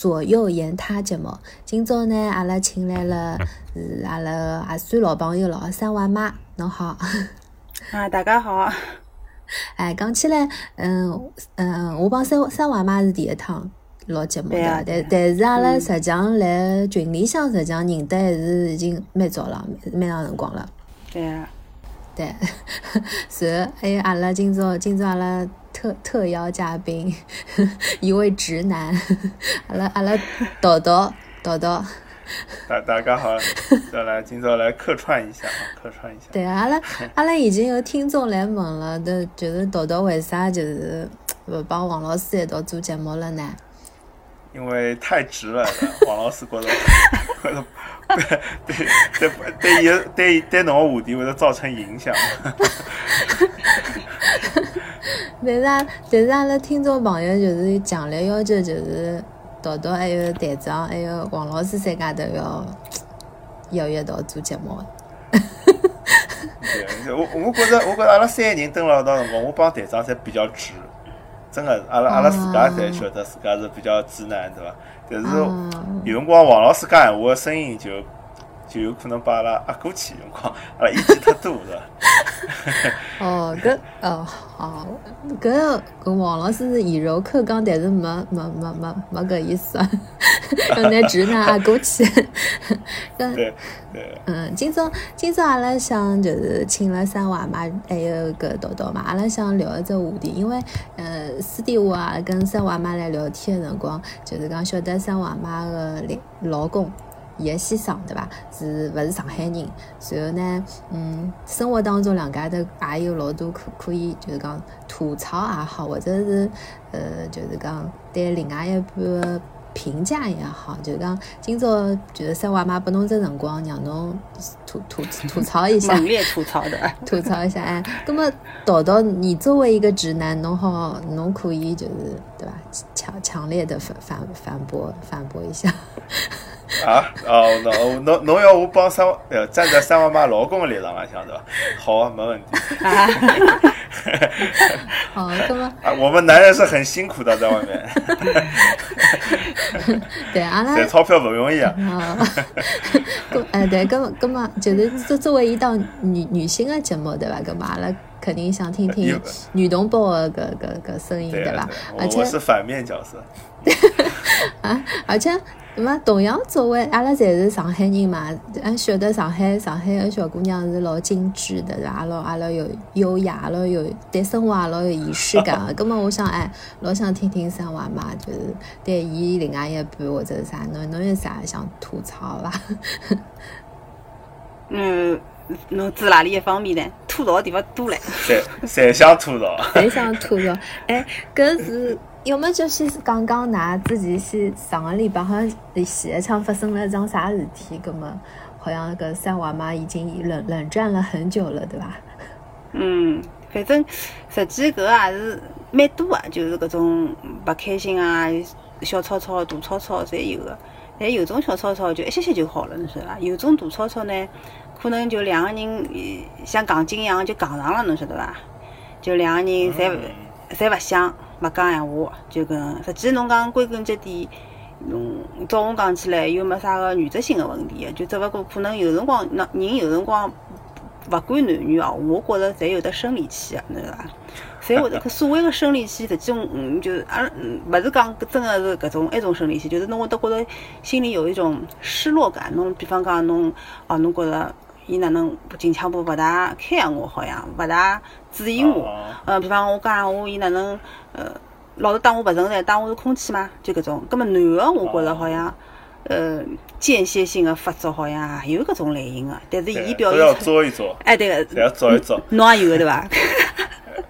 左右言他节目。今朝呢，阿拉请来了是阿拉也算老朋友了，三娃妈，侬好。啊，大家好。哎，讲起来，嗯嗯，我帮三三娃妈是第一趟录节目的，但但是阿拉实际上来群里向实际上认得还是已经蛮早了，蛮长辰光了。对啊。对，是还有阿拉今朝今朝阿拉特特邀嘉宾，一位直男，阿拉阿拉豆豆豆豆。大大家好，再来今朝来客串一下，客串一下。对，阿拉阿拉已经有听众来问了，都就是豆豆为啥就是不帮王老师一道做节目了呢？因为太直了，王老师觉得觉得对对对对对对侬个话题会得造成影响。但是啊，但是阿拉听众朋友就是强烈要求，就是豆豆还有队长还有王老师三家头要要一道做节目。对，我我觉着我觉着阿拉三个人蹲辣一道辰光，我帮队长侪比较直。真个，阿拉阿拉自家侪晓得自家是比较直男，对伐？但是有辰光王老师讲闲话，声音就就有可能把阿拉压过去，辰光阿拉意见太多，是伐？哦，搿哦好，搿搿王老师是以柔克刚，但是没没没没没搿意思，要拿直男压过去。对对。嗯，今朝今朝阿拉想就是请了三娃妈，还有搿豆豆嘛，阿拉想聊一只话题，因为呃私底下跟三娃妈来聊天的辰光，就是讲晓得三娃妈的老公，伊个先生对伐？是勿是上海人？然后呢，嗯，生活当中两家头也有老多可可以就是讲吐槽也好，或者是呃就是讲对另外一半。评价也好，就讲今朝就是三娃妈拨侬只辰光，让侬吐吐吐槽一下，猛烈吐槽的，吐槽一下哎。那么，导导，你作为一个直男，侬好，侬可以就是对吧？强强烈的反反反驳反驳一下。啊哦，侬侬侬要我帮三呃站在三娃妈老公的立场来想对吧？好啊，没问题。哦，那么啊，我们男人是很辛苦的，在外面。对，阿拉赚钞票不容易啊。啊，咁哎对，咁咁嘛，就是作作为一档女女性的节目，对吧？咁嘛，阿拉肯定想听听女同胞的个个个声音，对吧？而且我是反面角色。啊，而且。那么同样作为阿拉侪是上海人嘛，俺晓得上海上海的小姑娘是老精致的，阿拉阿拉有优雅，老有对生活也老有仪式感的。咁么我想哎，老想听听三娃嘛，就是对伊另外一半或者啥，侬侬有啥想吐槽伐？嗯，侬指哪里一方面呢？吐槽的地方多嘞。侪侪想吐槽。侪想吐槽。哎，搿是。要么就是讲讲㑚自己是上个礼拜好像前一场发生了桩啥事体，葛么好像搿三娃妈已经冷冷战了很久了，对伐？嗯，反正实际搿也是蛮多啊，就是搿种勿开心啊，小吵吵、大吵吵侪有个。但有种小吵吵就一歇歇就好了，侬晓得伐？有种大吵吵呢，可能就两个人像杠精一样就杠上了，侬晓得伐？就两个人侪侪勿想。没讲闲话，就跟实际侬讲归根结底，侬照我讲起来又没啥个原则性的问题就只勿过可能有辰光，那人有辰光勿管男女哦，我觉着侪有得生理期啊，侬晓得伐？侪会得，所谓的生理期，实际嗯，就是啊，勿是讲真的是搿种一种生理期，就是侬会得觉着心里有一种失落感。侬比方讲侬哦，侬觉着伊哪能近腔部勿大开我，好像勿大注意我。呃，比方我讲闲话，伊哪能？呃，老是当我不存在，当我是空气嘛，就搿种。葛末男的，我觉着好像，呃，间歇性的发作好像也有搿种类型的，但是伊表现要做一做。哎，对个，要做一做。侬也有对伐？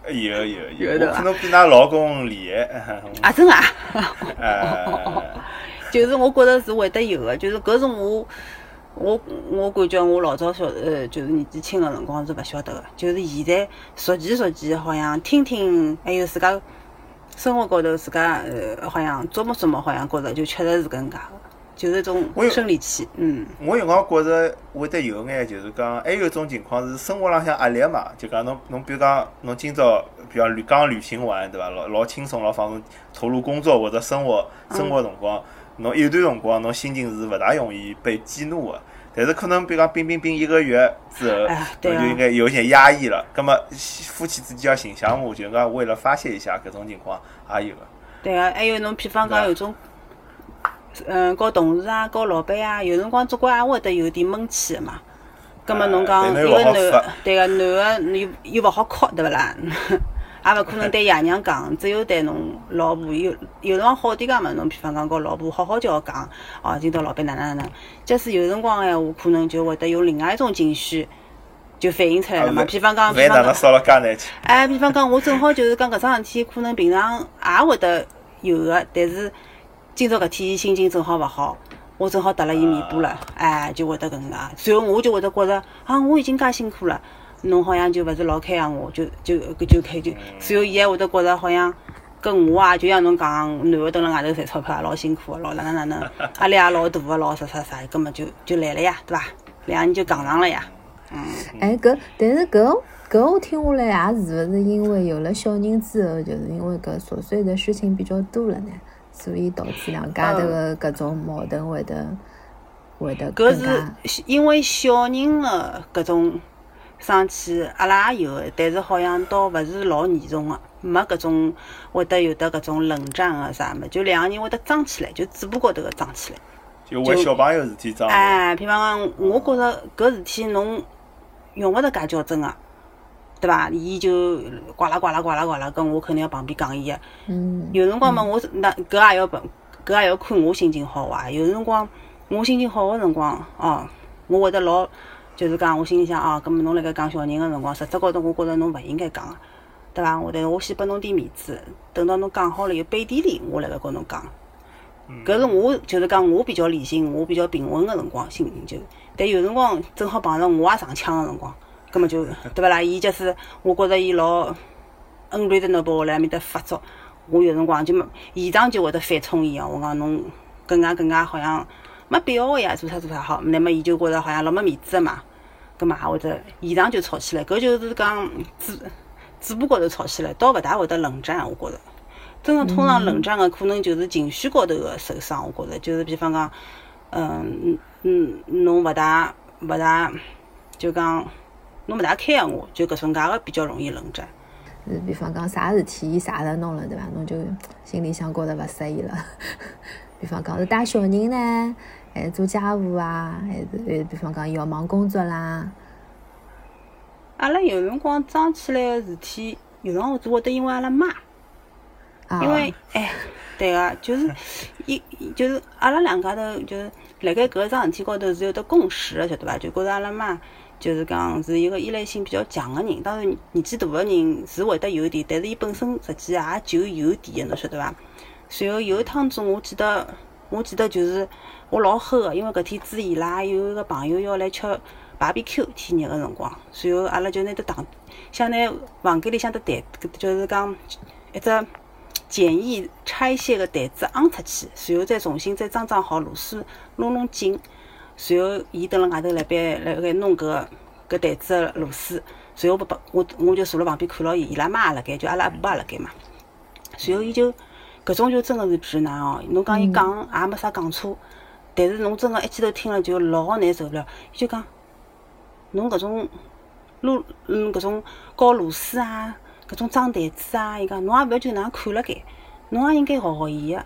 有 有有，我可能比㑚老公厉害。啊，真啊？就是我觉着是会得有的，就是搿是我，我我感觉我老早小呃，就是年纪轻个辰光是勿晓得个，就是现在熟悉熟悉，好像听听，还有自家。生活高头自家呃，好像琢磨琢磨，好像觉着就确实是搿能介个，就是一种生理期。嗯，我有辰光觉着会得有眼，就是讲还有一种情况是生活浪向压力嘛，就讲侬侬比如讲侬今朝比如刚旅行完对伐？老老轻松老放松，投入工作或者生活生活辰光，侬有段辰光侬心情是勿大容易被激怒个。但是可能比如讲冰冰冰一个月之后，哎对啊就应该有点压抑了。葛么夫妻之间要寻项目，就讲为了发泄一下搿种情况也有个。对个，还有侬比方讲有种，嗯，搞同事啊，搞老板啊，有辰光总归也会得有点闷气个嘛。葛末侬讲对一个男对个男个又又勿好哭，对勿啦？也勿可能对爷娘讲，只有对侬老婆有有辰光好点讲嘛，侬比方讲告老婆好好叫讲，哦，今朝老板哪能。哪能。假使有辰光闲话，可能。就会得有另外一种情绪就反映出来了嘛。比方讲，譬饭哪方讲。哎，比方讲，我正好就是讲搿桩事体，可能。平常也会得有个，但是今朝搿天伊心情正好勿好，我正好搭了伊尾巴了，哎，就会得搿能。介。随后我就会得觉着，啊，我已经介辛苦了，侬好像就勿是老开养我，就就搿就开就，所以伊还会得觉着好像。跟我啊，就像侬讲，男个蹲辣外头赚钞票也老辛苦个，老哪能哪能，压力也老大个，老啥啥啥，根本就就来了呀，对伐？两人就杠上了呀。嗯哎，搿但是搿搿我听下来也是勿是因为有了小人之后，就是因为搿琐碎的事情比较多了呢，所以导致两家头个搿种矛盾会得会得搿是因为小人的搿种生气，阿拉也有，但是好像倒勿是老严重个，没搿种会得有得搿种冷战啊啥么，就两个人会得争起来，就嘴巴高头个争起来。就为小朋友事体争。哎，譬方讲，我觉着搿事体侬用勿着介较真个，对伐？伊就呱啦呱啦呱啦呱啦，搿我肯定要旁边讲伊个。嗯有辰光嘛，我是那搿也要帮搿也要看我心情好坏。有辰光我心情好个辰光，哦，我会得老就是讲，我心里想啊，搿么侬辣盖讲小人个辰光，实质高头我觉着侬勿应该讲个，对伐？我但是我先拨侬点面子，等到侬讲好了，有背地里我辣盖跟侬讲。搿是我就是讲我比较理性，我比较平稳个辰光，心情就。但有辰光正好碰着我也上枪个辰光，搿么就 对勿啦？伊就是我觉着伊老恩瑞的侬拨我辣埃面搭发作，我有辰光就没现场就会得反冲伊哦。我讲侬更加更加好像没必要个呀，做啥做啥好。那么伊就觉着好像老没面子个嘛，葛么也会得现场就吵起来。搿就是讲嘴嘴巴高头吵起来，倒勿大会得冷战，我觉着。真个通常冷战个可能就是情绪高头个受伤，我觉着就是比方讲，嗯嗯，侬勿大勿大就讲侬勿大开养我，就搿种介个比较容易冷战。是比方讲啥事体伊啥了弄了对伐？侬就心里向觉得勿适意了。比方讲是带小人呢，还是做家务啊，还是呃比方讲要忙工作啦。阿拉有辰光装起来个事体，有辰光是会得因为阿拉妈。啊，因为哎，对个，就是 一就是阿拉两家头就是辣盖搿桩事体高头是有得共识个，晓得伐？就觉着阿拉妈就是讲是一个依赖性比较强个人，当然年纪大个人是会得有点，但是伊本身实际也就有点个，侬晓得伐？随后有一趟子，我记得我记得就是我老齁个，因为搿天子伊拉有一个朋友要来吃 BBQ 天热个辰光，随后阿拉就拿得糖，想拿房间里向的台，就是讲一只。简易拆卸个台子昂出去，随后再重新再装装好螺丝，弄弄紧。随后伊蹲辣外头辣边辣盖弄搿搿台子个螺丝，随后不不我我就坐辣旁边看牢伊，伊拉妈也辣盖，就阿拉阿婆也辣盖嘛。随后伊就搿种就真个是直男哦，侬讲伊讲也没啥讲错，但是侬真个一记头听了就老难受了。伊就讲侬搿种撸嗯搿种搞螺丝啊。搿种装台子啊，伊讲侬也勿要就能看辣盖，侬也应该学学伊个，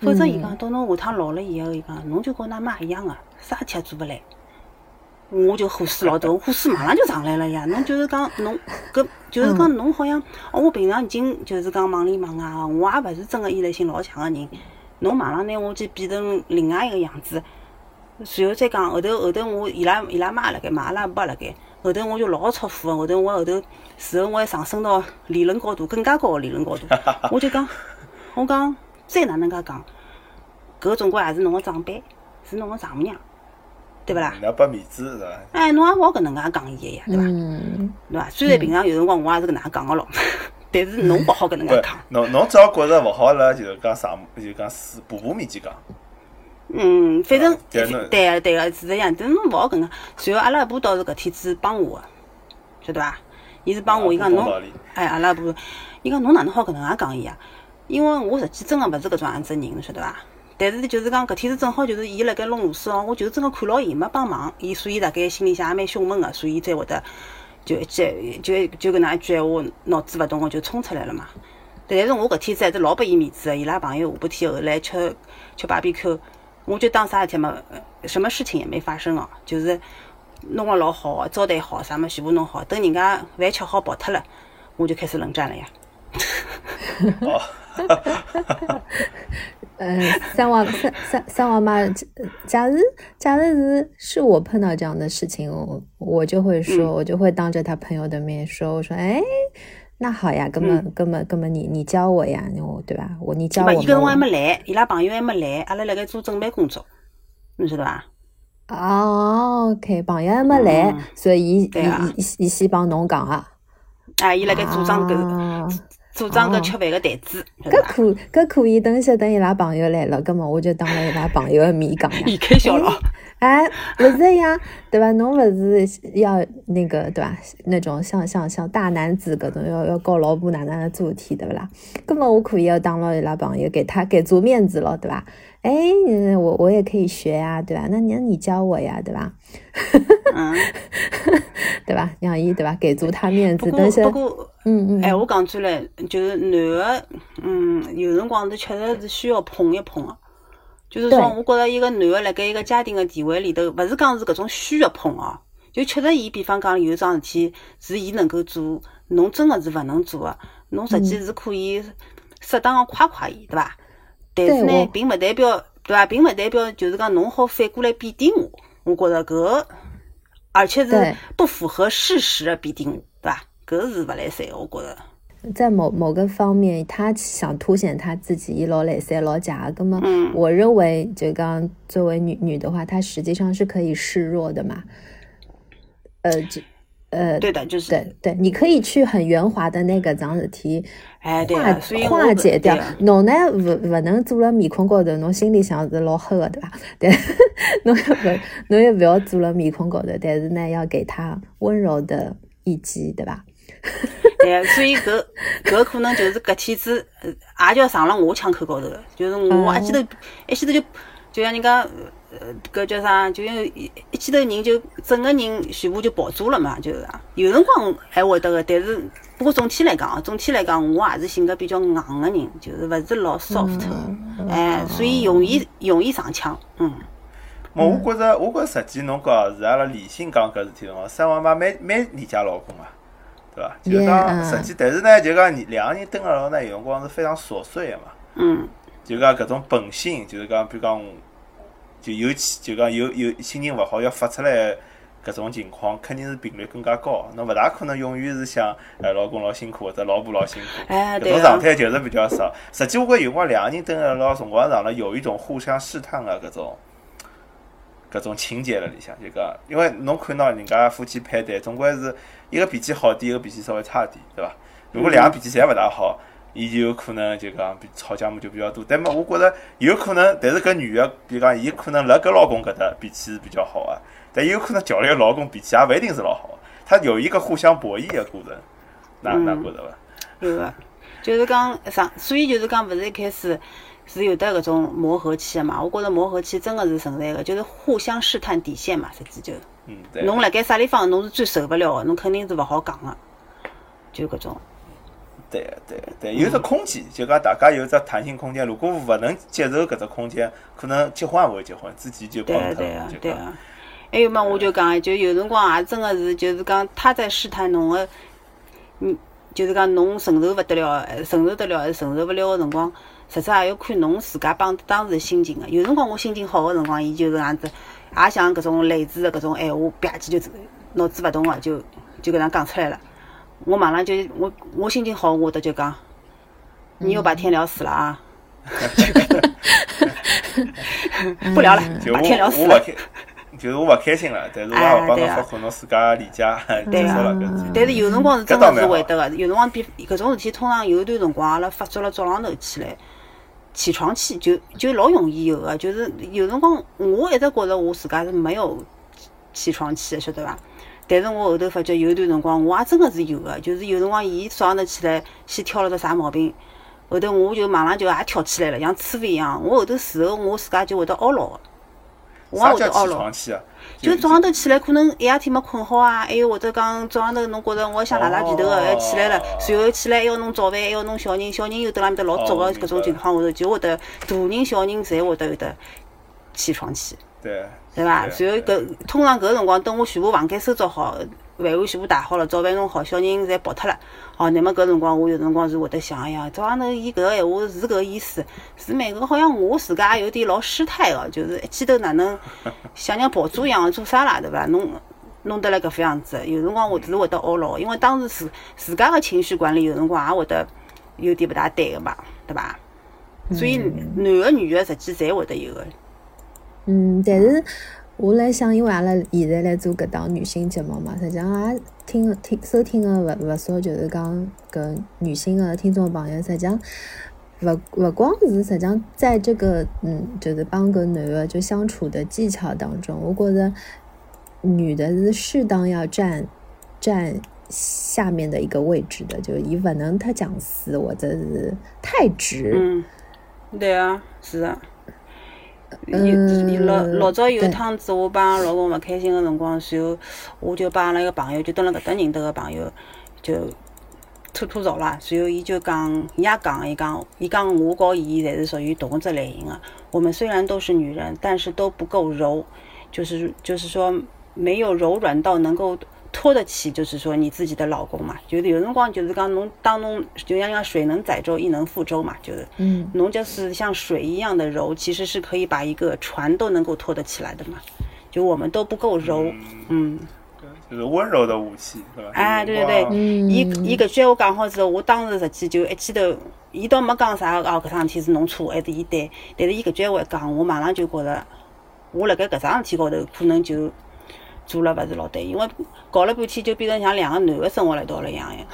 否则伊讲到侬下趟老了以后，伊讲侬就跟㑚妈一样个，啥事体也做勿来。我就火势老大，我火势马上就上来了呀！侬就是讲侬搿，就是讲侬好像，哦，我平常已经就是讲忙里忙外，我也勿是真个依赖性老强个人，侬马上拿我去变成另外一个样子，随后再讲后头后头我伊拉伊拉妈辣盖嘛，阿拉爸辣盖。后头我就老出火个，后头我后头事后我还上升到理论高度，更加高个理论高度。我就讲，我讲再哪能介讲，搿总归也是侬个长辈，是侬个丈母娘，对勿啦？要拨面子是伐？哎，侬也勿好搿能介讲伊个呀，对伐？嗯，对伐？虽然平常有辰光我也是搿能介讲个咯，但是侬勿好搿能介不讲。，侬侬只要觉着勿好了，就是讲啥就讲是婆婆面前讲。嗯，反正对个对个是这样，但是侬勿好搿能介。随后阿拉阿婆倒是搿天子帮我个，晓得伐？伊是帮我，伊讲侬哎，阿拉阿婆，伊讲侬哪能好搿能介讲伊啊？因为我实际真个勿是搿种样子个人，侬晓得伐？但是就是讲搿天是正好就是伊辣盖弄螺丝哦，我就真个看牢伊没帮忙，伊所以大概心里向也蛮凶猛个，所以才会得就一记就就搿能一句闲话，脑子勿动个就冲出来了嘛。但是我搿天子还是老拨伊面子个，伊拉朋友下半天后来吃吃 BBQ，我就当啥事体嘛，什么事情也没发生哦，就是弄了老好，招待好，啥么全部弄好，等人家饭吃好跑脱了，我就开始冷战了呀。哦，呃，三娃三三三娃妈，假如假如是是我碰到这样的事情，我我就会说，我就会当着他朋友的面说，我说，哎，那好呀，根本根本根本你你教我呀，我对吧？我你教我。伊搿辰光还没来，伊拉朋友还没来，阿拉辣盖做准备工作，侬晓得伐？哦，OK，朋友还没来，所以伊伊伊先帮侬讲啊。啊，伊辣盖组装搿。组装个吃饭个台子，搿可搿可以，等歇等伊拉朋友来了，葛末我就当了伊拉朋友的面讲你。开笑了。哎，勿是呀，对伐？侬勿是要那个对伐？那种像像像大男子搿种要要告老婆哪能能做事体对勿啦？葛末我可以要当了伊拉朋友，给他给足面子了，对伐？哎，我我也可以学呀，对吧？那你你教我呀，对吧？嗯，对吧？让伊对吧？给足他面子。但是，不过，嗯嗯，哎，我讲出来，就是男的，嗯，有辰光是确实是需要捧一捧的。就是说，我觉着一个男的辣盖一个家庭的地位里头，勿是讲是搿种需要捧哦，就确实伊，比方讲有桩事体是伊能够做，侬真的是勿能做的，侬实际是可以适当的夸夸伊，对伐？但是呢，并勿代表，对伐？并勿代表就是讲侬好反过来贬低我。我觉着搿，而且是不符合事实的贬低我，对伐？搿是勿来三，我觉着。在某某个方面，他想凸显他自己一老来三老假。那么，我认为就刚作为女女的话，她实际上是可以示弱的嘛。呃，这。呃，对的，就是对对，你可以去很圆滑的那个桩事体，哎，化化解掉。侬呢，勿勿能做了面孔高头，侬心里想是老黑的，对吧？对，侬也勿侬也勿要做了面孔高头，但是呢，要给他温柔的一击，对吧？对，所以搿搿可能就是搿天子，也叫上了我枪口高头了，就是我一记头一记头就就像人家。呃，搿叫啥？就像一一记头人就整个人全部就爆炸了嘛，就是啊有辰光还会得个，但是不过总体来讲，总体来讲，我也是性格比较硬个人，就是勿是老 soft，哎，所以容易容易上枪，嗯。我我觉着，我觉着实际侬讲是阿拉理性讲搿事体辰光，三王妈蛮蛮理解老公啊，对伐？就讲实际，但是呢，就讲两个人蹲辣牢呢，有辰光是非常琐碎个嘛，嗯，就讲搿种本性，就是讲比如讲。就尤其就讲有有心情勿好要发出来搿种情况，肯定是频率更加高。侬勿大可能永远是想，哎，老公老辛苦或者老婆老辛苦，搿种状态就是比较少。实际我觉有辰光两个人蹲辣老辰光长了，有一种互相试探个搿种搿种情节了里向，就讲，因为侬看到人家夫妻配对，总归是一个脾气好点，一个脾气稍微差点，对伐？如果两个脾气侪勿大好。伊就有可能就讲比吵架嘛就比较多，但么我觉着有可能，但是搿女个，比如讲，伊可能辣搿老公搿搭脾气是比较好啊，但有可能叫来老公脾气也勿一定是老好，他有一个互相博弈的过程，哪哪觉着伐？有个，就是讲上，所以就是讲，勿是一开始是有得搿种磨合期个嘛？我觉着磨合期真个是存在个，就是互相试探底线嘛，实际就，嗯，对。侬辣盖啥地方侬是最受勿了个，侬肯定是勿好讲个，就搿种。对对对，有只空间，就讲大家有只弹性空间。如果勿能接受搿只空间，可能结婚也勿会结婚，自己就对对啊对啊。还有嘛，我就讲，就有辰光也真个是，就是讲他在试探侬个，嗯，就是讲侬承受勿得了，承受得了还是承受勿了个辰光，实质也要看侬自家帮当时心情个。有辰光我心情好个辰光，伊就是样子，也像搿种类似的搿种闲话，吧唧就脑子勿动个，就就搿样讲出来了。我马上就我我心情好，我的就讲，你又把天聊死了啊！不聊了，把天聊死了。就是我勿开心了，但是我也勿帮侬发火侬自家理解结束了。但是有辰光是真的是会得个，有辰光比搿种事体，通常有一段辰光阿拉发作了早浪头起来，起床气就就老容易有个，就是有辰光我一直觉着我自家是没有起床气，晓得伐？但是我后头发觉有一段辰光，我也真的是有的，就是有辰光伊早上头起来先挑了个啥毛病，后头我就马上就也跳起来了，像刺猬一样。我后头事后我自家就会得懊恼个，我也会得懊恼？就早上头起来，可能一夜天没困好啊，还有或者讲早上头侬觉着我想拉拉皮头个，还起来了，随后起来还要弄早饭，还要弄小人，小人又蹲辣面搭老早哦个搿种情况下头，就会得大人小人侪会得有得起床气。对，对伐？是然后搿通常搿个辰光，等我全部房间收拾好，饭碗全部打好了，早饭弄好，小人侪跑脱了。哦，那么搿辰光我有辰光是会得想，哎呀，早上头伊搿个闲话是搿个意思，是蛮个好像我自家也有点老失态个，就是一记头哪能 像像跑猪一样做啥啦，对伐？弄弄得来搿副样子，有辰光我是会得懊恼，因为当时自自家个情绪管理有辰光也会得有点勿大对个嘛，对伐？所以男个女个实际侪会得有个。嗯，但是我来想，因为阿拉现在来做搿档女性节目嘛，实际上也听听收听的勿勿少，就是讲搿女性的听众朋友，实际上勿勿光是实际上在这个嗯，就是帮搿男的就相处的技巧当中，我觉着女的是适当要占占下面的一个位置的，就伊勿能太强势或者是太直。嗯，对啊，是啊。有嗯有老老早有一趟子，我帮老公勿开心个辰光，然后我就帮阿拉一个朋友，就蹲辣搿搭认得个朋友，就吐吐槽啦。然后伊就讲，伊也讲，伊讲，伊讲我和伊侪是属于同一只类型个。我们虽然都是女人，但是都不够柔，就是就是说没有柔软到能够拖得起，就是说你自己的老公嘛。就是有辰光就是讲侬当侬就像讲水能载舟，亦能覆舟嘛，就是。嗯侬就是像水一样的柔，其实是可以把一个船都能够拖得起来的嘛。就我们都不够柔，嗯，就是温柔的武器，对吧？哎对对对嗯，伊伊搿句闲话讲好之后，我当时实际就一记头，伊倒没讲啥哦，搿桩事体是侬错还是伊对，但是伊搿句闲话一讲，我马上就觉着，我辣盖搿桩事体高头可能就做了勿是老对，因为搞了半天就变成像两个男的生活辣一道了一样呀，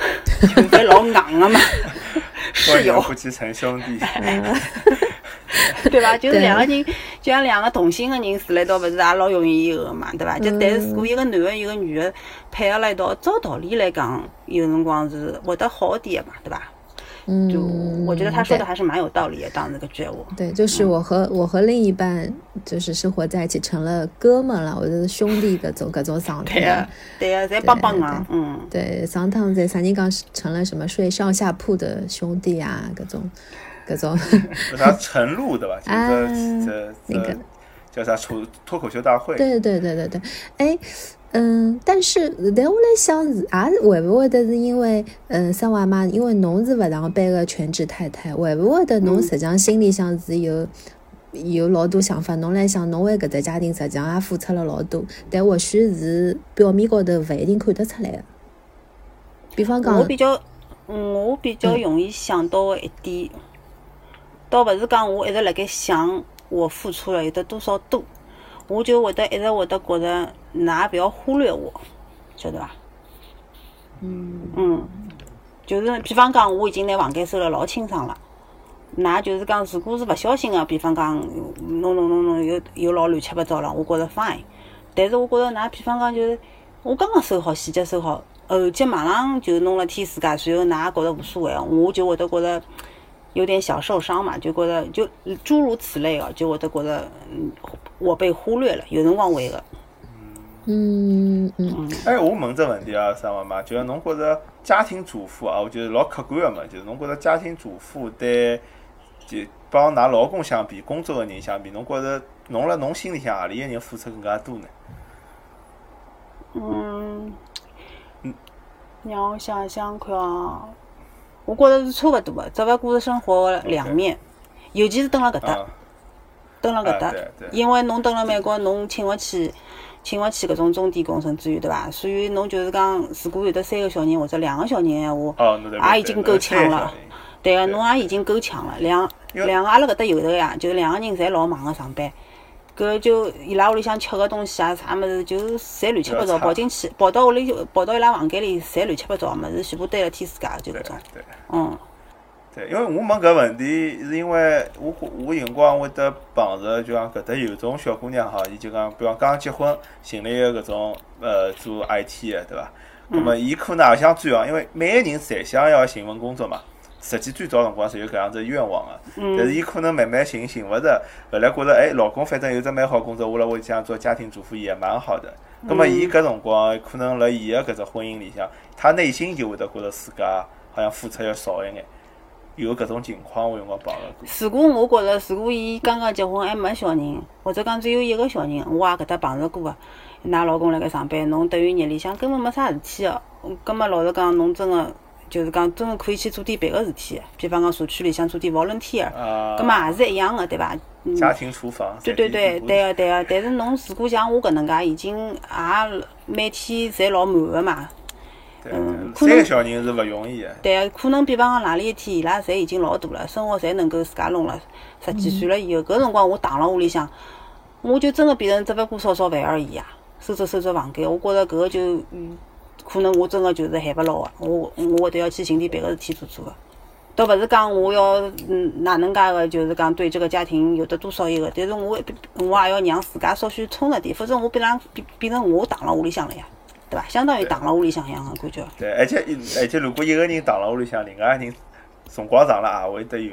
就侪老硬个嘛，室友。夫妻成兄弟，对伐？就是两个人，就像两个同性的人住辣一道，勿是也老容易有个嘛，对伐？就但是如果一个男的，一个女的配合辣一道，照道理来讲，有辰光是会得好点个嘛，对伐？嗯，就我觉得他说的对还是蛮有道理的，当那个觉悟。对，就是我和我和另一半就是生活在一起，成了哥们了，或者是兄弟搿种搿种状对个态。，对呀，在帮帮对忙，嗯，对，上趟在啥人讲成了什么睡上下铺的兄弟啊，各种各种，有啥晨露对吧？就啊是这这那个叫啥脱脱口秀大会？对对对对对，哎。嗯，但是但我来想是，也会不会得是因为，嗯，生娃嘛，因为侬是勿上班个全职太太，会不会得侬实际上心里向是有有老多想法，侬来想，侬为搿只家庭实际上也付出了老多，但或许是表面高头勿一定看得出来个。比方讲我，比较，我比较容易想到的一点，倒勿是讲我一直辣盖想我付出了有得多少多，我就会得一直会得觉着，㑚勿要忽略我，晓得伐？嗯嗯，就是比方讲，我已经拿房间收了老清爽了。㑚就是讲，如果是勿小心个，比方讲，弄弄弄弄又又老乱七八糟了，我觉着 fine。但是我觉着㑚比方讲，就是我刚刚收好，细节收好，后脚马上就弄了天自家，随后㑚觉着无所谓，我就会得觉着有点小受伤嘛，就觉着就诸如此类个，就会得觉着嗯我被忽略了，有辰光会个。嗯嗯。哎，我问只问题啊，啥妈妈，就是侬觉着家庭主妇啊，我觉得老客观个嘛，就是侬觉着家庭主妇对，就帮㑚老公相比，工作个人相比，侬觉着侬辣侬心里向何里个人付出更加多呢？嗯，让我想想看啊，我觉着是差勿多的，只勿过是生活的两面，尤其是蹲辣搿搭，啊，蹲辣搿搭。因为侬蹲辣美国，侬请勿起，请勿起搿种中低工程至于对伐？所以侬就是讲，如果有得三个小人或者两个小人闲话，哦，也已经够呛了。对个，侬也已经够呛了。两两个阿拉搿搭有头呀，就是两个人侪老忙个上班，搿就伊拉屋里向吃个东西啊，啥物事就侪乱七八糟，跑进去，跑到屋里跑到伊拉房间里，侪乱七八糟个物事，全部堆了天自家，就搿种。嗯对，因为我问搿问题，是因为我我有辰光会得碰着，就讲搿搭有种小姑娘哈，伊就讲，比方刚结婚，寻了一个搿种呃做 IT 的，对伐？那么伊可能也想转行，因为每个人侪想要寻份工作嘛。实际最早辰光是有搿样子愿望个，但是伊可能慢慢寻寻勿着，后来觉着哎，老公反正有只蛮好工作，我辣屋里向做家庭主妇也蛮好的。葛末伊搿辰光可能辣伊个搿只婚姻里向，他内心就会得觉着自家好像付出要少一眼，有搿种情况我有辰光碰到过。如果我觉着，如果伊刚刚结婚还没小人，或者讲只有一个小人，我也搿搭碰着过个。㑚老公辣盖上班，侬等于日里向根本没啥事体个。葛末老实讲，侬真个就是讲真个可以去做点别个事体，比方讲社区里向做点 volunteer，葛末也是一样个，对伐？家庭厨房。对对对，对个对个。但是侬如果像我搿能介，已经也每天侪老满个嘛。嗯，三个小人是勿容易个。对个，可能比方讲哪里一天伊拉侪已经老大了，生活侪能够自家弄了，十几岁了以后，搿辰光我躺辣屋里向，我就真个变成只勿过烧烧饭而已呀。收拾收拾房间，我觉着搿个就，可能我真个就是 handle 勿牢个，我我会得要去寻点别个事体做做个，倒勿是讲我要嗯哪能介个，就是讲对这个家庭有得多少一个，但是我我也要让自家稍许充实点，否则我变成变变成我躺辣屋里向了呀，对伐？相当于躺辣屋里向一样个感觉。对，而且而且如果一个人躺辣屋里向，另外一个人辰光长了也会得有。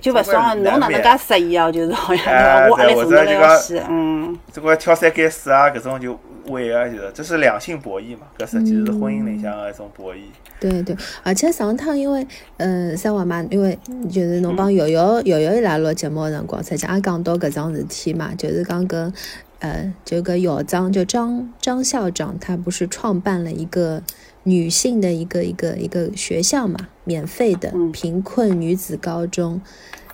就勿爽，侬哪能介适意啊？就是好像我压力重得要死，嗯。这个挑三拣四啊，搿种就会啊，就是这是两性博弈嘛，搿实际是婚姻里向个一种博弈。对对，而且上趟因为，嗯，三娃嘛，因为就是侬帮瑶瑶瑶瑶伊拉录节目个辰光，实际也讲到搿桩事体嘛，就是讲跟，呃，就个校长，就张张校长，他不是创办了一个。女性的一个一个一个学校嘛，免费的贫困女子高中，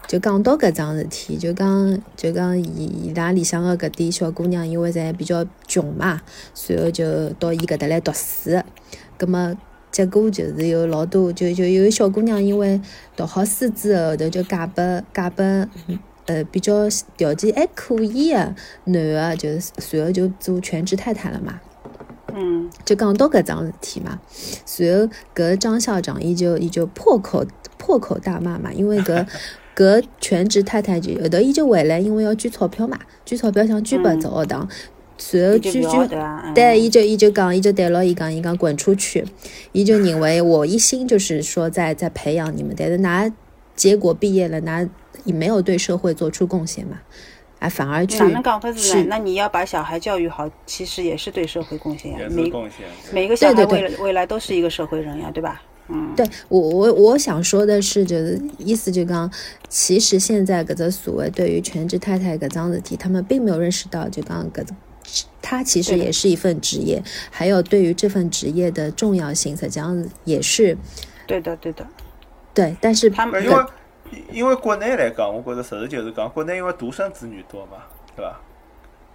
就讲到搿桩事体，就讲就讲伊伊拉里向个搿点小姑娘，因为侪比较穷嘛，随后就到伊搿搭来读书，葛么结果就是有老多，就就有小姑娘因为读好书之后，后头就嫁拨嫁拨呃比较条件还可以个男个，就是随后就做全职太太了嘛。嗯，就讲到搿桩事体嘛，随后搿张校长伊就伊就破口破口大骂嘛，因为搿搿全职太太就后头伊就回来，因为要捐钞票嘛，捐钞票想捐拨只学堂，随后捐捐，对，伊就伊就讲，伊就对牢伊讲，伊讲滚出去，伊就认为我一心就是说在在培养你们，但是拿结果毕业了，拿也没有对社会做出贡献嘛。啊，反而去是，那你要把小孩教育好，其实也是对社会贡献呀。每贡献，每个小孩未来未来都是一个社会人呀，对吧？嗯，对我我我想说的是，就是意思就讲，其实现在搿只所谓对于全职太太搿桩事体，他们并没有认识到，就讲搿他其实也是一份职业，还有对于这份职业的重要性，实际上也是对的，对的，对，但是他们。因为因为国内来讲，我觉着实事求是讲，国内因为独生子女多嘛，对吧？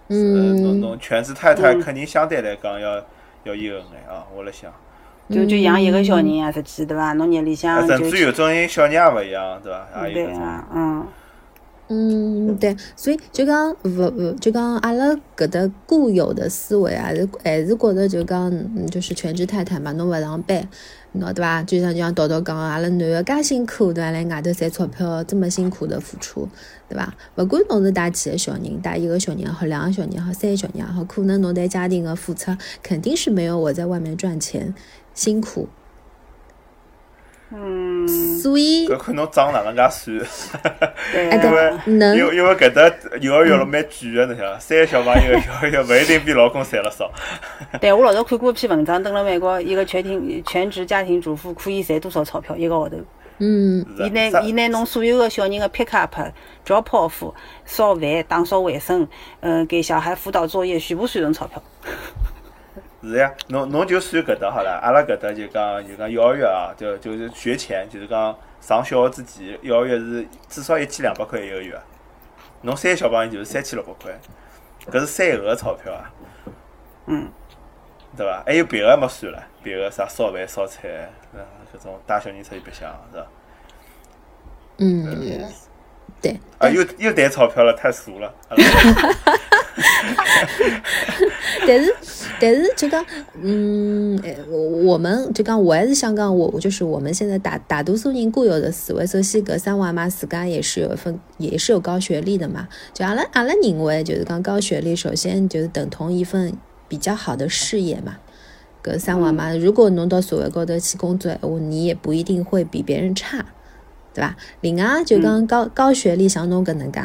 嗯。侬侬全职太太肯定相对来讲要要有眼啊，我辣想。就就养一个小人啊，实际对伐？侬日里向。甚至有种人小人也勿一样，对伐？对啊，嗯。嗯，对，所以就讲勿勿，就讲阿拉搿搭固有的思维还是还是觉得就讲，就是全职太太嘛，侬勿上班。喏，对伐？就像就像叨叨讲阿拉男的介辛苦，对伐？来外头赚钞票，这么辛苦的付出，对伐？勿管侬是带几个小人，带一个小人也好，两个小人也好，三个小人也好，可能侬对家庭的付出肯定是没有我在外面赚钱辛苦。嗯，所以。搿看侬长哪能介算，因为因为因为搿搭幼儿园了蛮贵个，侬想，三个小朋友幼儿园勿一定比老公赚了少。对，我老早看过一篇文章，登了美国一个全庭全职家庭主妇可以赚多少钞票一个号头？嗯，伊拿伊拿侬所有的小人的 pick up、drop off、烧饭、打扫卫生，嗯，给小孩辅导作业，全部算成钞票。是呀，侬侬就算搿搭好了，阿拉搿搭就讲就讲幼儿园啊，就就是学前，就是讲上小学之前，幼儿园是至少一千两百块一个月，侬三个小朋友就是三千六百块，搿是三后个钞票啊，嗯，对伐？还有别个没算了，别个啥烧饭烧菜，搿种带小人出去白相，是伐？嗯，对。啊，又又谈钞票了，太俗了。但是，但是就讲，嗯，我们就讲，我还是想讲，我就是我们现在大大多数人固有的思维。首先，搿三娃嘛，自家也是有一份，也是有高学历的嘛。就阿拉阿拉认为，就是讲高学历，首先就是等同一份比较好的事业嘛。搿三娃嘛，如果侬到社会高头去工作闲话，你也不一定会比别人差，对伐？另外就讲高高学历像侬搿能介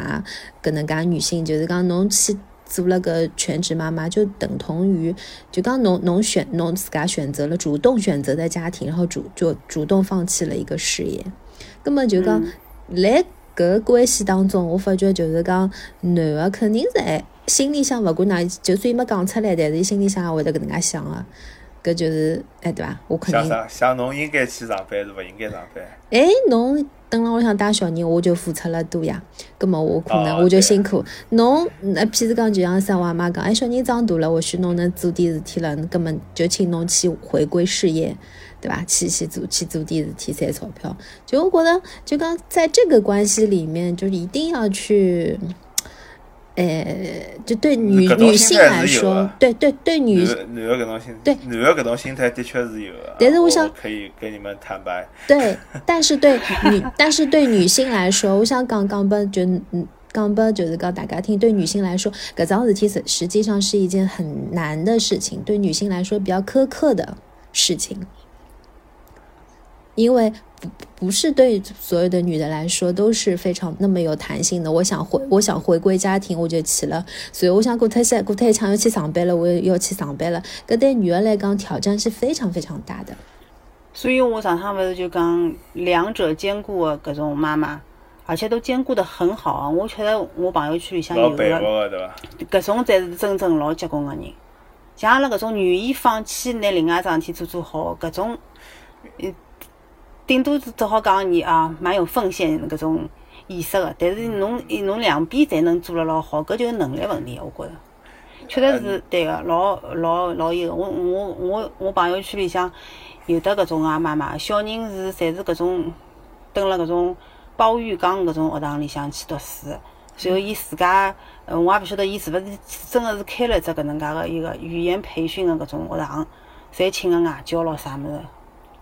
搿能介女性，就是讲侬去做了个全职妈妈，就等同于就讲侬侬选侬自家选择了主动选择的家庭，然后主就主动放弃了一个事业，葛么就讲来搿关系当中，我发觉就是讲男个肯定是哎心里向勿管哪，就算伊没讲出来，但是伊心里向也会得搿能介想个。搿就是哎，对伐？我肯定像啥？想侬应该去上班，是勿应该上班？哎，侬等辣屋里向带小人，我就付出了多呀。葛么我可能我就辛苦。侬那譬如讲，就像三娃妈讲，哎，小人长大了，或许侬能做点事体了，葛么就请侬去回归事业，对伐？去去做去做点事体赚钞票。就我觉得，就讲在这个关系里面，就是一定要去。呃，就对女女性来说对对对女男的种心，对女的搿种心态的确是有的。但是我想可以跟你们坦白，对，但是对女，但是对女性来说，我想讲讲拨就嗯讲拨就是讲大家听，对女性来说，搿桩事体实实际上是一件很难的事情，对女性来说比较苛刻的事情，因为不不是对所有的女的来说都是非常那么有弹性的。我想回我想回归家庭，我就去了，所以我想过脱些过脱一枪要去上班了，我也要去上班了。搿对女儿来讲挑战是非常非常大的。所以我上趟勿是就讲两者兼顾的搿种妈妈，而且都兼顾得很好啊！我确实我朋友圈里向有个？搿种才是真正老结棍的人。像阿拉搿种愿意放弃拿另外一桩事体做做好，搿种，呃，顶多是只好讲你啊，蛮有奉献搿种意识个。但是侬侬两边侪能做了老好，搿就是能力问题，我觉着。确实是对个，老老老有。我我我我朋友圈里向有的搿种啊妈妈，小人是侪是搿种蹲辣搿种包玉刚搿种学堂里向去读书，随后伊自家，呃，我也勿晓得伊是勿是真个是开了只搿能介个一个语言培训个搿种学堂，侪请个外教咯啥物事，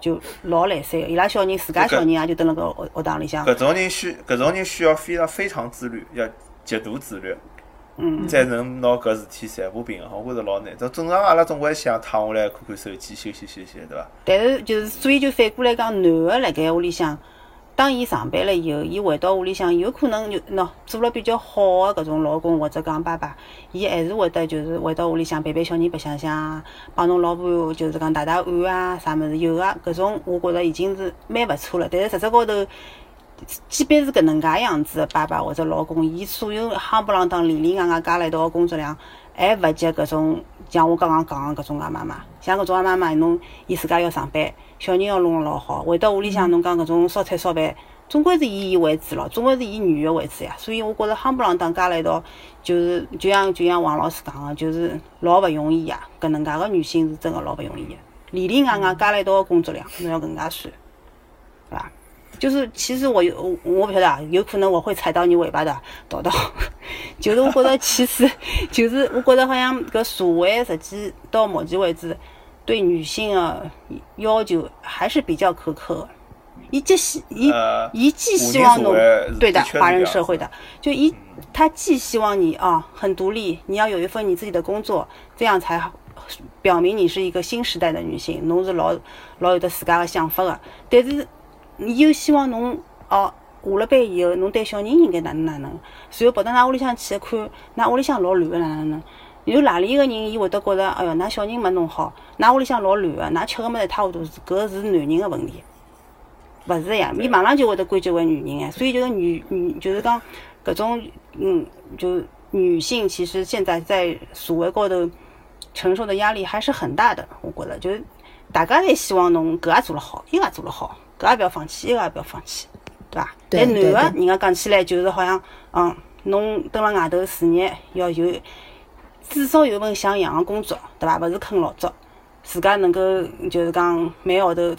就老来三个。伊拉小人自家小人也就蹲辣搿学学堂里向，搿种人需搿种人需要非常非常自律，要极度自律，嗯，才能拿搿事体全部平衡。我觉着老难。这正常阿拉总归想躺下来看看手机，休息休息，对伐？但是就是所以就反过来讲，男个辣盖屋里向，当伊上班了以后，伊回到屋里向，有可能就喏做了比较好的搿种老公或者讲爸爸，伊还是会得就是回到屋里向陪陪小人白相相，帮侬老婆就是讲打打碗啊啥物事，有个搿种我觉着已经是蛮勿错了。但是实质高头，即便是搿能介样子的爸爸或者老公，伊所有夯不啷当里里外外加了一道的工作量，还勿及搿种像我刚刚讲个搿种个妈妈。像搿种阿妈妈，侬伊自家要上班，小人要弄了老好，回到屋里向侬讲搿种烧菜烧饭，总归是以伊为主咯，总归是以女的为主呀。所以我觉着夯不啷当加了一道，就是就像就像王老师讲个，就是老勿容易呀。搿能介个女性是真个老勿容易的，里里外外加了一道的工作量，侬要搿能介算，对伐？就是其实我有我我不晓得啊，有可能我会踩到你尾巴的，叨叨。就是我觉得其实就是我觉得好像搿社会实际到目前为止对女性的要求还是比较苛刻的。伊既希伊呃伊既希望侬对的华人社会的，就一他既希望你啊很独立，你要有一份你自己的工作，这样才好表明你是一个新时代的女性，侬是老老有的自家的想法的。但是伊又希望侬哦下了班以后，侬对小人应该哪能哪能，随后跑到㑚屋里向去看，㑚屋里向老乱个哪能？哪能。有哪里一个人，伊会得觉着，哎哟，㑚小人没弄好，㑚屋里向老乱个，㑚吃个物事一塌糊涂，搿是男人个问题。勿是呀，伊马上就会得归结为女人哎，所以就是女女就是讲搿种嗯，就女性其实现在在社会高头承受的压力还是很大的，我觉着。就是大家侪希望侬搿也做了好，伊个也做了好，搿也不要放弃，伊个也不要放弃，对伐？对但男个人家讲起来就是好像嗯，侬蹲辣外头事业要有至少有份像样个工作，对伐？勿是啃老族，自家能够就是讲每个号头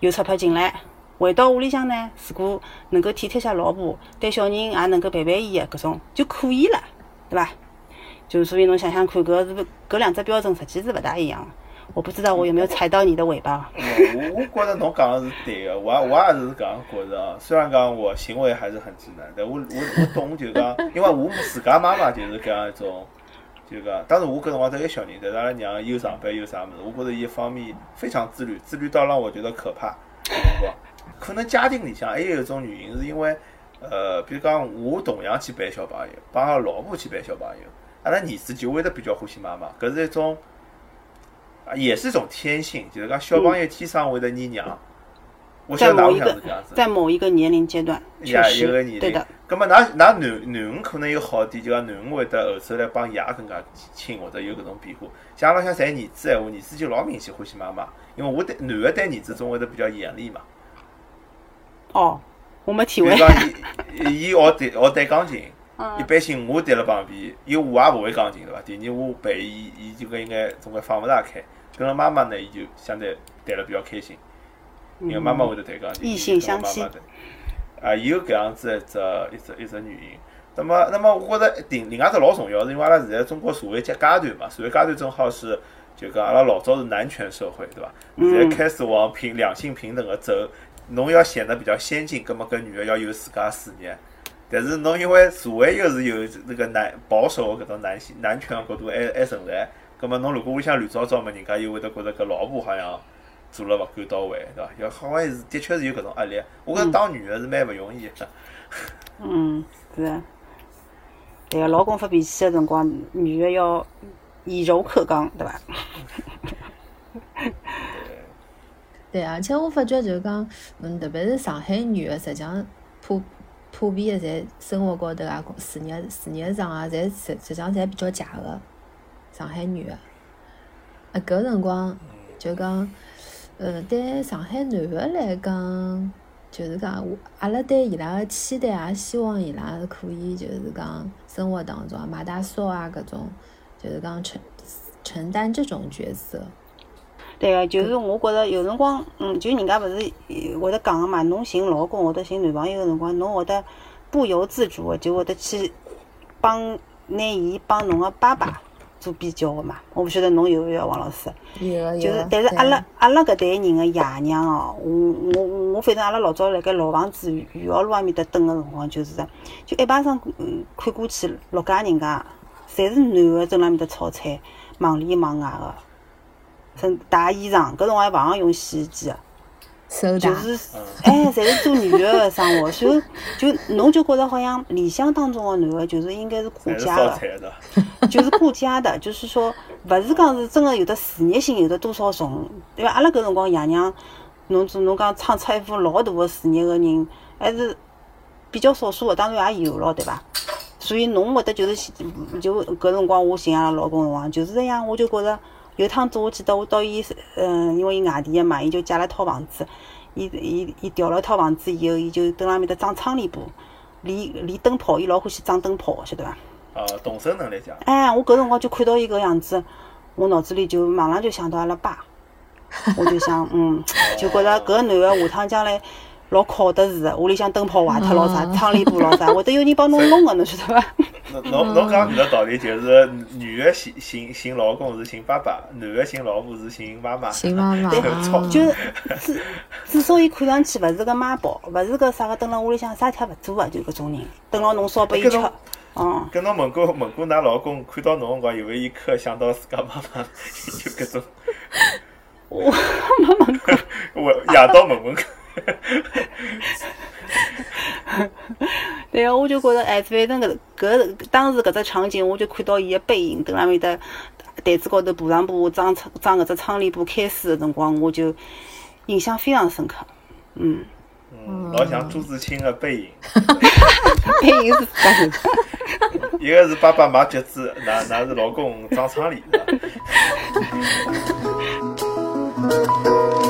有钞票进来，回到屋里向呢，如果能够体贴下老婆，对小人也能够陪陪伊个搿种就可以了，对伐？就所以侬想想看，搿是不搿两只标准实际是勿大一样的。我不知道我有没有踩到你的尾巴。我我觉着侬讲的是对的，我也我也是搿样觉着啊。虽然讲我行为还是很直男，但我我我懂，就讲，因为我自家妈妈就是搿样一种，就讲，当然我搿辰光只有小人，但是阿拉娘又上班又啥物事，我觉着伊一方面非常自律，自律到让我觉得可怕。搿辰光，可能家庭里向还有一种原因，是因为呃，比如讲我同样去陪小朋友，帮阿拉老婆去陪小朋友，阿拉儿子就会得比较欢喜妈妈，搿是一种，也是一种天性，就是讲小朋友天生会得念娘。我晓得㑚屋里向是搿样子。在某一个年龄阶段，确一个年实，对龄的。。咁么，㑚㑚囡囡恩可能有好点，就讲囡恩会得后首来帮爷更加亲，或者有搿种变化。像阿拉像侪儿子闲话，儿子就老明显欢喜妈妈，因为我对男个对儿子总会得比较严厉嘛。哦，我没体会。比如讲，伊伊学弹学弹钢琴，嗯一般性我弹辣旁边，因为我也勿会钢琴对伐？第二我陪伊，伊就搿应该总归放勿大开。跟了妈妈呢，伊就相对谈了比较开心，因为妈妈会得弹钢琴，异性相吸啊，有搿样子一只一只一只原因。那么，那么我觉着另另外只老重要，是因为阿拉现在中国社会阶阶段嘛，社会阶段正好是就讲阿拉老早是男权社会，对伐？现在开始往平两性平等个走，侬要显得比较先进，葛末搿女个要有自家事业。但是侬因为社会又是有那个男保守的搿种男性男权的角度还还存在，葛末侬如果屋里向乱糟糟嘛，人家又会得觉着搿老婆好像做了勿够到位，对伐？要好像是的确是有搿种压力。我觉着当女个是蛮勿容易的。嗯，是啊。对个，老公发脾气个辰光，女个要以柔克刚，对伐？对，而且我发觉就是讲，嗯，特别是上海女个，实际上普普遍个侪生活高头啊，事业事业上啊，侪实实际上侪比较假个。上海女个，啊，搿辰光就讲，呃，对上海男个来讲，就是讲，阿拉对伊拉个期待也希望伊拉可以就是讲生活当中啊买大嫂啊搿种，就是讲承承担这种角色。对个，就是我觉着有辰光，嗯，就人家勿是会得讲个嘛，侬寻老公或者寻男朋友个辰光，侬会得不由自主个就会得去帮拿伊帮侬个爸爸做比较个嘛。我勿晓得侬有勿有王老师？有个有就是个，，但是阿拉阿拉搿代人个爷娘哦，我我我反正阿拉老早辣盖老房子余姚路埃面搭蹲个辰光，就是的，就一排上嗯看过去，六家人家侪是男个蹲辣埃面搭炒菜，忙里忙外个，甚至洗衣裳，搿辰光还勿让用洗衣机个。手打就，是，哎，侪是做女的个生活，所以就侬就觉着好像理想当中个男个就是应该是顾家的，就是顾家的，就是说，勿是讲是真个有的事业心有的多少重，因为？阿拉搿辰光爷娘，侬做侬讲闯出一副老大个事业个人，还是比较少数个，当然也有咯，对伐？所以侬会得就是就搿辰光我寻阿拉老公辰光就是这样，我就觉着有趟子我记得我到伊嗯，因为伊外地个嘛，伊就借了一套房子，伊伊伊调了一套房子以后，伊就蹲辣埃面搭装窗帘布，连连灯泡，伊老欢喜装灯泡个，晓得伐？呃，动手能力强。哎，我搿辰光就看到伊搿样子，我脑子里就马上就想到阿拉爸，我就想，嗯，就觉着搿男个下趟将来老靠得住的，屋里向灯泡坏脱老啥，窗帘布老啥，会得有人帮侬弄个，侬 晓得伐？侬侬侬讲搿个道理，就是女的寻寻寻老公是寻爸爸，男的寻老婆是寻妈妈。寻妈妈 就是之之所以看上去勿是个妈宝，勿是个啥个蹲辣屋里向啥事体也勿做个，就搿种人，蹲牢侬烧拨伊吃嗯。跟侬问过问过㑚老公，看到侬辰光有没有一刻想到自家妈妈？就搿种，我没问过，我夜到问问看。对啊，我就觉着，哎，反正搿搿当时搿只场景，我就看到伊个背影，蹲辣埃面搭台子高头铺上布装窗装搿只窗帘布开始个辰光，我就印象非常深刻。嗯，嗯，老像朱自清的背影，背影是自家头。一个是爸爸买橘子，哪哪是老公装窗帘的。